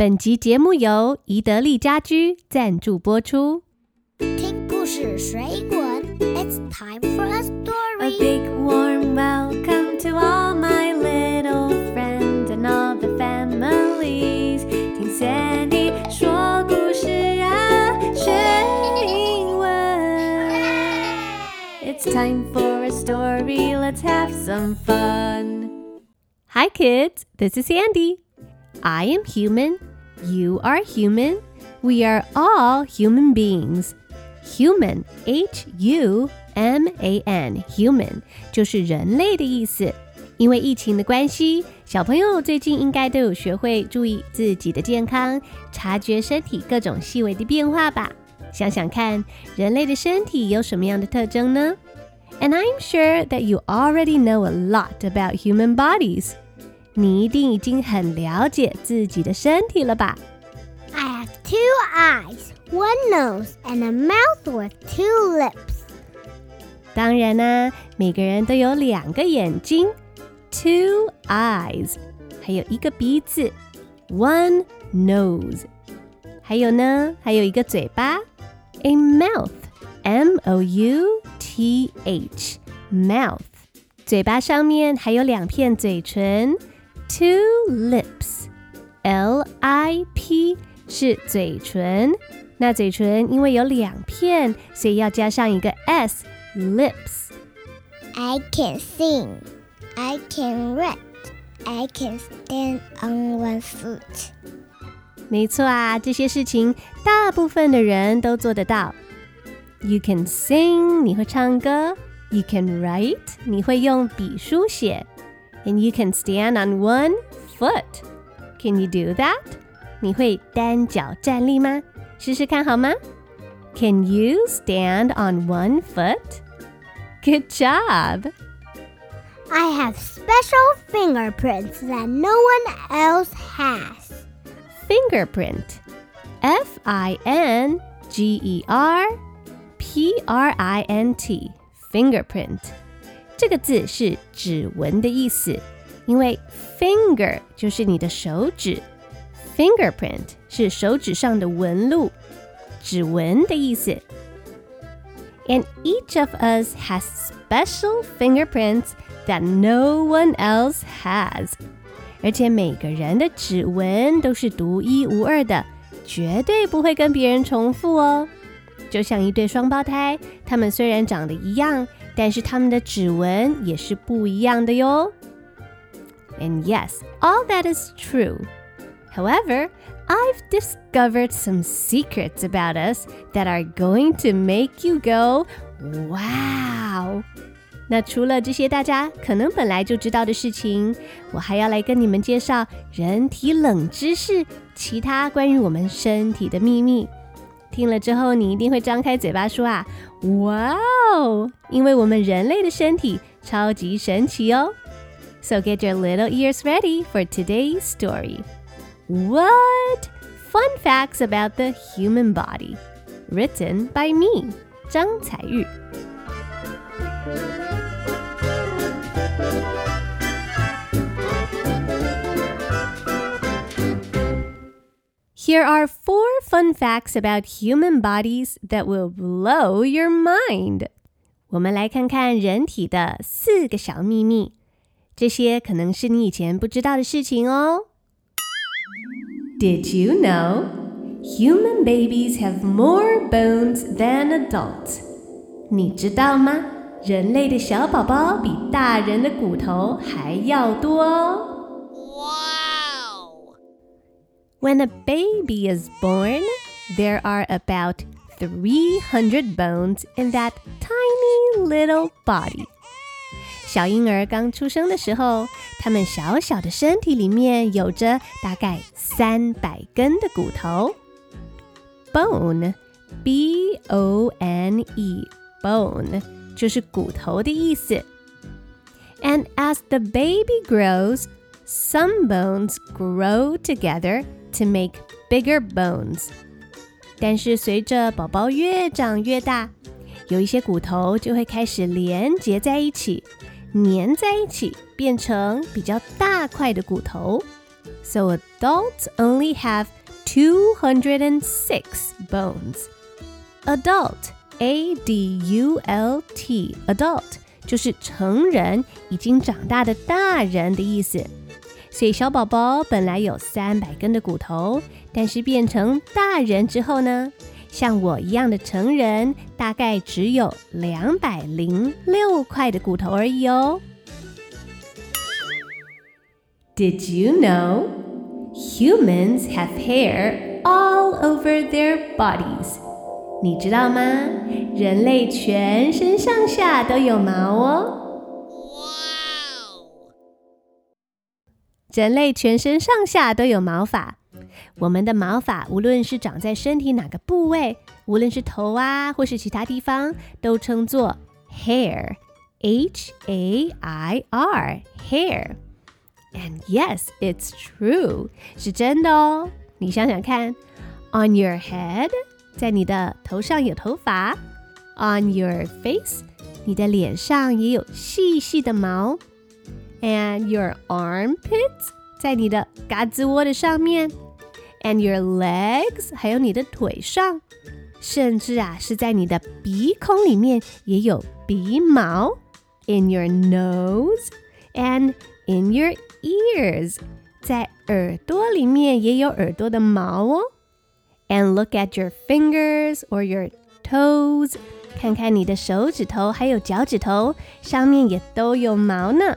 本集节目由宜得利家居赞助播出。听故事水滚，It's time for a A story. big warm welcome to all my little friends and all the families。听 Sandy 说故事啊，学英文。It's time for a story. Let's have some fun. Hi, kids. This is Sandy. I am human. You are human. We are all human beings. Human, H U M A N, human 就是人类的意思。因为疫情的关系，小朋友最近应该都有学会注意自己的健康，察觉身体各种细微的变化吧。想想看，人类的身体有什么样的特征呢？And I'm sure that you already know a lot about human bodies. 你一定已经很了解自己的身体了吧？I have two eyes, one nose, and a mouth with two lips. 当然啦、每个人都有两个眼睛，two eyes，还有一个鼻子，one nose，还有呢，还有一个嘴巴，a mouth，m o u t h，mouth，嘴巴上面还有两片嘴唇 ，two lips，l i p 是嘴唇。那嘴唇因为有两片，所以要加上一个 s。lips. I can sing. I can write. I can stand on one foot. 没错啊，这些事情大部分的人都做得到。You can sing，你会唱歌；You can write，你会用笔书写 ；And you can stand on one foot. Can you do that？你会单脚站立吗？试试看好吗？Can you stand on one foot? Good job! I have special fingerprints that no one else has. fingerprint. F I N G E R P R I N T. Fingerprint. 这个字是指纹的意思，因为 finger 就是你的手指，fingerprint 是手指上的纹路，指纹的意思。And each of us has special fingerprints that no one else has. 而且每个人的指纹都是独一无二的，绝对不会跟别人重复哦。就像一对双胞胎，他们虽然长得一样， 但是他们的指纹也是不一样的哟。And yes, all that is true. However, I've discovered some secrets about us that are going to make you go, wow! 那除了这些大家可能本来就知道的事情，我还要来跟你们介绍人体冷知识，其他关于我们身体的秘密。 听了之后，你一定会张开嘴巴说啊，哇哦！因为我们人类的身体超级神奇哦。So get your little ears ready for today's story. What? Fun facts about the human body. Written by me, 张彩玉。Here are four fun facts about human bodies that will blow your mind. 我们来看看人体的四个小秘密，这些可能是你以前不知道的事情哦。Did you know human babies have more bones than adults? 你知道吗？人类的小宝宝比大人的骨头还要多哦。 When a baby is born, there are about 300 bones in that tiny little body. 小婴儿刚出生的时候，他们小小的身体里面有着大概三百根的骨头。Bone, B O N E, bone 就是骨头的意思。And as the baby grows, some bones grow together to make bigger bones. 但是随着宝宝越长越大，有一些骨头就会开始连结在一起，粘在一起，变成比较大块的骨头。 So adults only have 206 bones. Adult, A D U L T, adult 就是成人，已经长大的大人的意思。 所以小宝宝本来有三百根的骨头，但是变成大人之后呢，像我一样的成人，大概只有两百零六块的骨头而已哦。Did you know humans have hair all over their bodies? 你知道吗？人类全身上下都有毛哦。人类全身上下都有毛发。我们的毛发无论是长在身体哪个部位，无论是头啊或是其他地方，都称作 hair，h a i r，hair。And yes, it's true，是真的哦。你想想看，on your head。在你的头上有头发，on your face，你的脸上也有细细的毛 ，and your armpits，在你的嘎子窝的上面，and your legs，还有你的腿上，甚至啊是在你的鼻孔里面也有鼻毛，in your nose and in your ears，在耳朵里面也有耳朵的毛哦。and look at your fingers or your toes. 看看你的手指头还有脚趾头，上面也都有毛呢。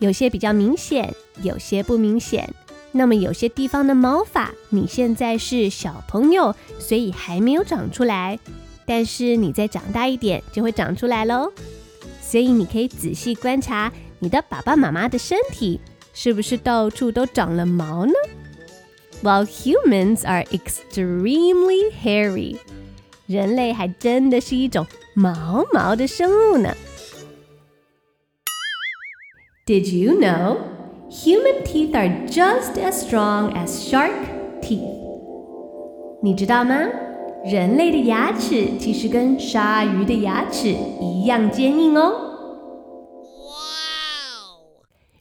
有些比较明显，有些不明显。那么有些地方的毛发，你现在是小朋友，所以还没有长出来，但是你再长大一点就会长出来喽。所以你可以仔细观察你的爸爸妈妈的身体。是不是到处都长了毛呢？While humans are extremely hairy，人类还真的是一种毛毛的生物呢。Did you know human teeth are just as strong as shark teeth？你知道吗？人类的牙齿其实跟鲨鱼的牙齿一样坚硬哦。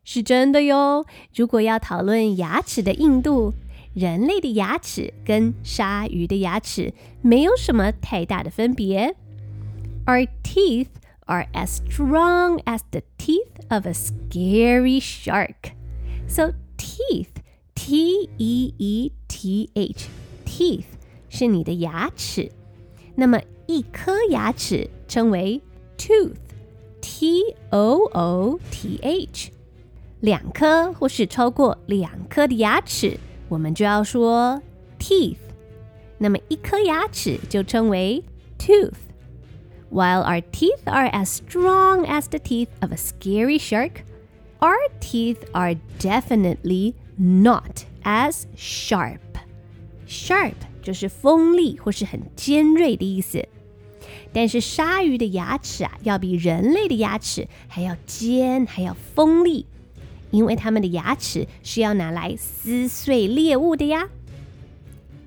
是真的哟。如果要讨论牙齿的硬度，人类的牙齿跟鲨鱼的牙齿没有什么太大的分别。Our teeth are as strong as the teeth of a scary shark. So teeth, T E E T H, teeth 是你的牙齿。那么一颗牙齿称为 tooth, T O O T H。两颗或是超过两颗的牙齿，我们就要说 teeth。那么一颗牙齿就称为 tooth。 While our teeth are as strong as the teeth of a scary shark, our teeth are definitely not as sharp. Sharp 就是锋利或是很尖锐的意思。但是鲨鱼的牙齿啊，要比人类的牙齿还要尖，还要锋利。因为它们的牙齿是要拿来撕碎猎物的呀。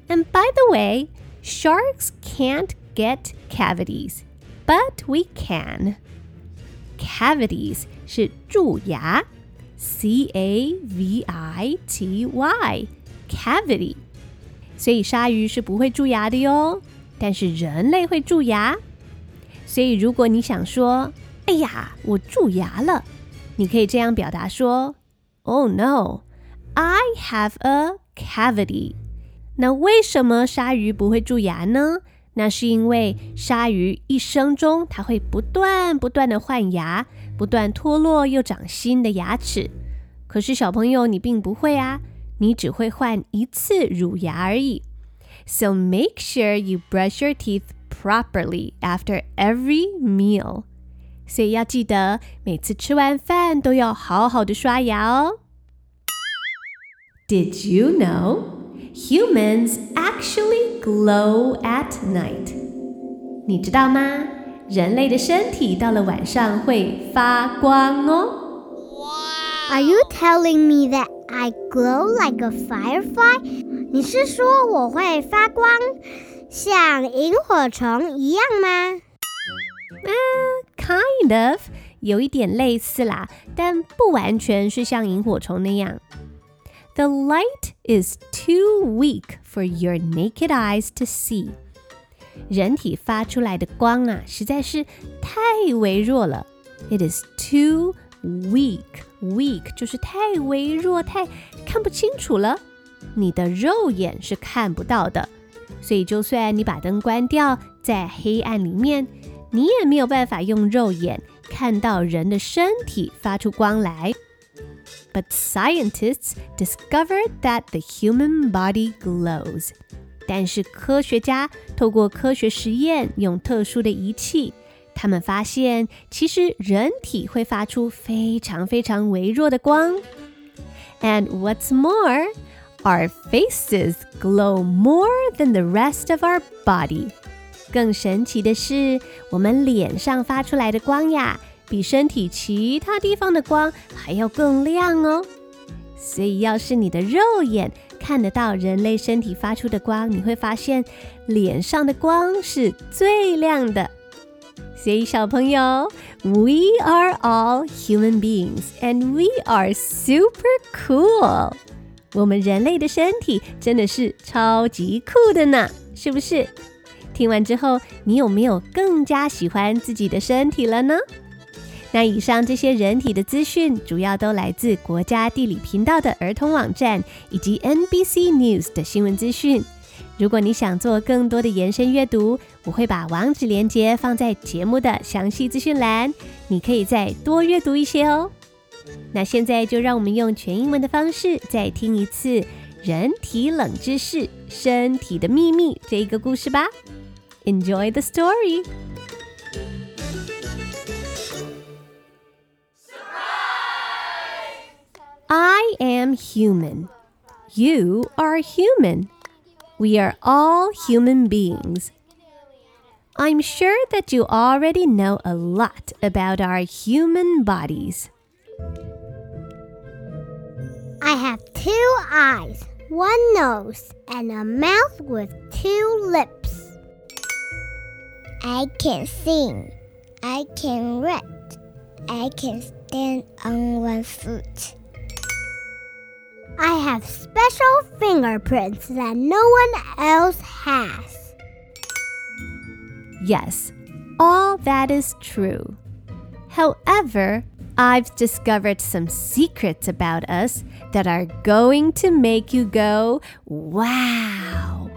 And by the way, sharks can't get cavities, but we can. Cavities 是蛀牙，C A V I T Y, cavity。所以鲨鱼是不会蛀牙的哟，但是人类会蛀牙。所以如果你想说，哎呀，我蛀牙了。你可以这样表达说：“Oh no, I have a cavity。”那为什么鲨鱼不会蛀牙呢？ 那是因为鲨鱼一生中它会不断不断的换牙，不断脱落又长新的牙齿。可是小朋友，你并不会啊，你只会换一次乳牙而已。So make sure you brush your teeth properly after every meal. 所以要记得每次吃完饭都要好好的刷牙哦。Did you know humans actually glow at night? 你知道吗？人类的身体到了晚上会发光哦。Are you telling me that I glow like a firefly？你是说我会发光，像萤火虫一样吗？嗯，kind of，有一点类似啦，但不完全是像萤火虫那样。 The light is too weak for your naked eyes to see。人体发出来的光啊，实在是太微弱了。It is too weak. Weak 就是太微弱、太看不清楚了。你的肉眼是看不到的，所以就算你把灯关掉，在黑暗里面，你也没有办法用肉眼看到人的身体发出光来。 But scientists discovered that the human body glows. 但是科学家透过科学实验，用特殊的仪器，他们发现其实人体会发出非常非常微弱的光。And what's more, our faces glow more than the rest of our body. 更神奇的是，我们脸上发出来的光呀， 比身体其他地方的光还要更亮哦。所以，要是你的肉眼看得到人类身体发出的光，你会发现脸上的光是最亮的。所以，小朋友，We are all human beings and we are super cool。我们人类的身体真的是超级酷的呢，是不是？听完之后，你有没有更加喜欢自己的身体了呢？那以上这些人体的资讯，主要都来自国家地理频道的儿童网站以及 NBC News 的新闻资讯。如果你想做更多的延伸阅读，我会把网址连接放在节目的详细资讯栏，你可以再多阅读一些哦。那现在就让我们用全英文的方式再听一次《人体冷知识：身体的秘密》这一个故事吧。Enjoy the story. Am human. You are human. We are all human beings. I'm sure that you already know a lot about our human bodies. I have two eyes, one nose, and a mouth with two lips. I can sing. I can write. I can stand on one foot. I have special fingerprints that no one else has. Yes, all that is true. However, I've discovered some secrets about us that are going to make you go, wow.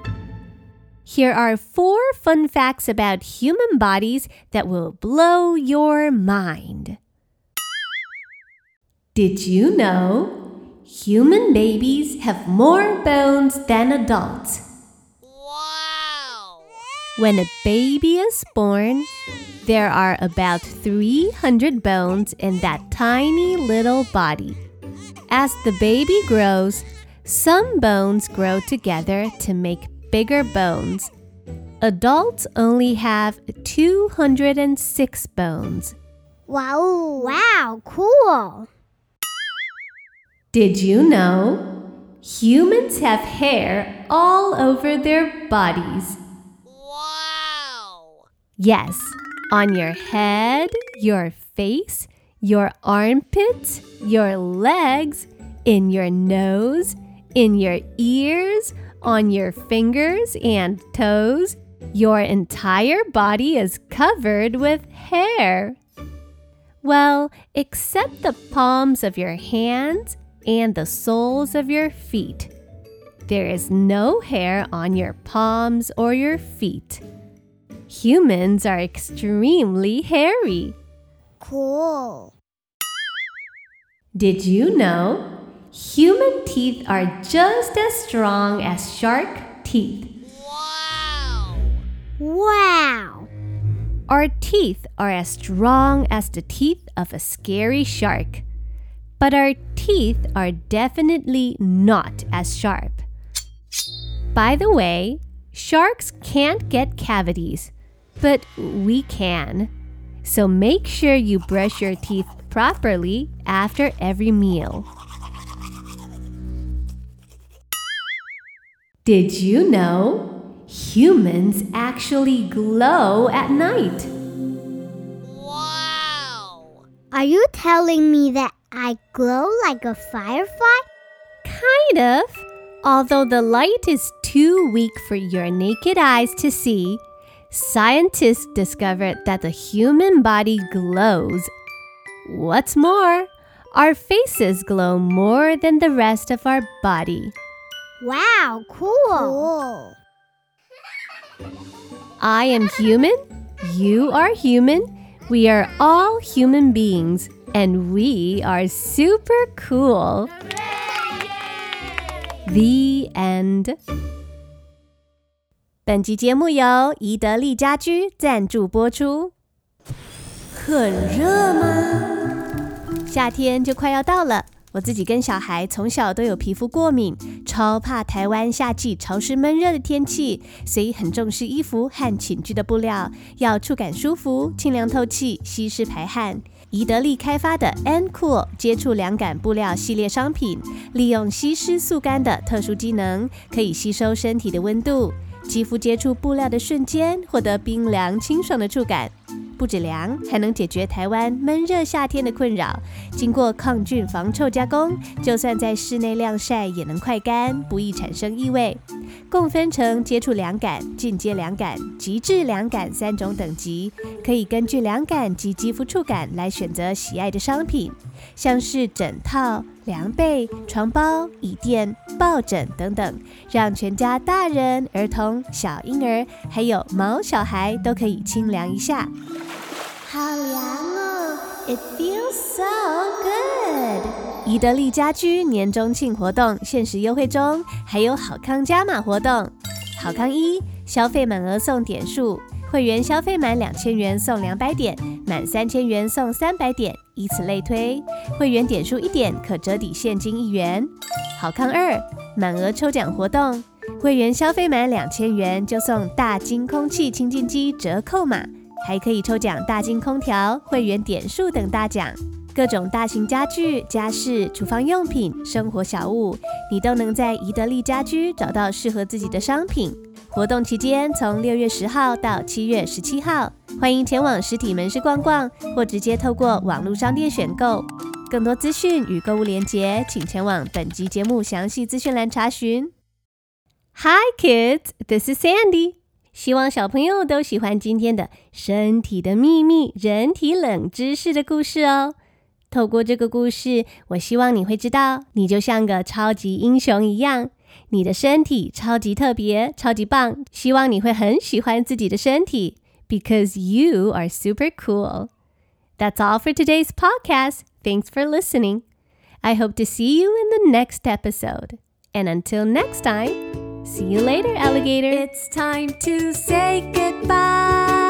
Here are four fun facts about human bodies that will blow your mind. Did you know human babies have more bones than adults? Wow! When a baby is born, there are about 300 bones in that tiny little body. As the baby grows, some bones grow together to make bigger bones. Adults only have 206 bones. Wow, wow, cool. Did you know humans have hair all over their bodies? Wow! Yes, on your head, your face, your armpits, your legs, in your nose, in your ears, on your fingers and toes. Your entire body is covered with hair. Well, except the palms of your hands and the soles of your feet. There is no hair on your palms or your feet. Humans are extremely hairy. Cool. Did you know human teeth are just as strong as shark teeth? Wow! Wow. Our teeth are as strong as the teeth of a scary shark. But our teeth are definitely not as sharp. By the way, sharks can't get cavities, but we can. So make sure you brush your teeth properly after every meal. Did you know humans actually glow at night? Wow. Are you telling me that I glow like a firefly? Kind of. Although the light is too weak for your naked eyes to see, scientists discovered that the human body glows. What's more, our faces glow more than the rest of our body. Wow, cool. Cool. I am human, you are human, we are all human beings, and we are super cool. The end. 本集节目由宜得利家居赞助播出。很热吗？夏天就快要到了。我自己跟小孩从小都有皮肤过敏，超怕台湾夏季潮湿闷热的天气，所以很重视衣服和寝具的布料，要触感舒服、清凉透气、吸湿排汗。宜得利开发的 N Cool 接触凉感布料系列商品，利用吸湿速干的特殊机能，可以吸收身体的温度，肌肤接触布料的瞬间，获得冰凉清爽的触感。不止凉，还能解决台湾闷热夏天的困扰。经过抗菌防臭加工，就算在室内晾晒也能快干，不易产生异味。共分成接触凉感、进阶凉感、极致凉感三种等级，可以根据凉感及肌肤触感来选择喜爱的商品，像是枕套、凉被、床包、椅垫、抱枕等等，让全家大人、儿童、小婴儿还有毛小孩都可以清凉一下。好凉哦！It feels so good。宜得利家居年中庆活动限时优惠中，还有好康加码活动。好康一，消费满额送点数，会员消费满两千元送两百点，满三千元送三百点，以此类推。会员点数一点可折抵现金一元。好康二，满额抽奖活动，会员消费满两千元就送大金空气清净机折扣码。还可以抽奖大金空调、会员点数等大奖，各种大型家具、家饰、厨房用品、生活小物，你都能在宜得利家居找到适合自己的商品。活动期间从六月十号到七月十七号，欢迎前往实体门市逛逛，或直接透过网络商店选购。更多资讯与购物链接，请前往本集节目详细资讯栏查询。Hi kids, this is Sandy. 希望小朋友都喜欢今天的《身体的秘密》人体冷知识的故事哦。透过这个故事，我希望你会知道，你就像个超级英雄一样，你的身体超级特别、超级棒。希望你会很喜欢自己的身体，because you are super cool. That's all for today's podcast. Thanks for listening. I hope to see you in the next episode. And until next time. See you later, alligator. It's time to say goodbye.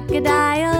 Crocodile.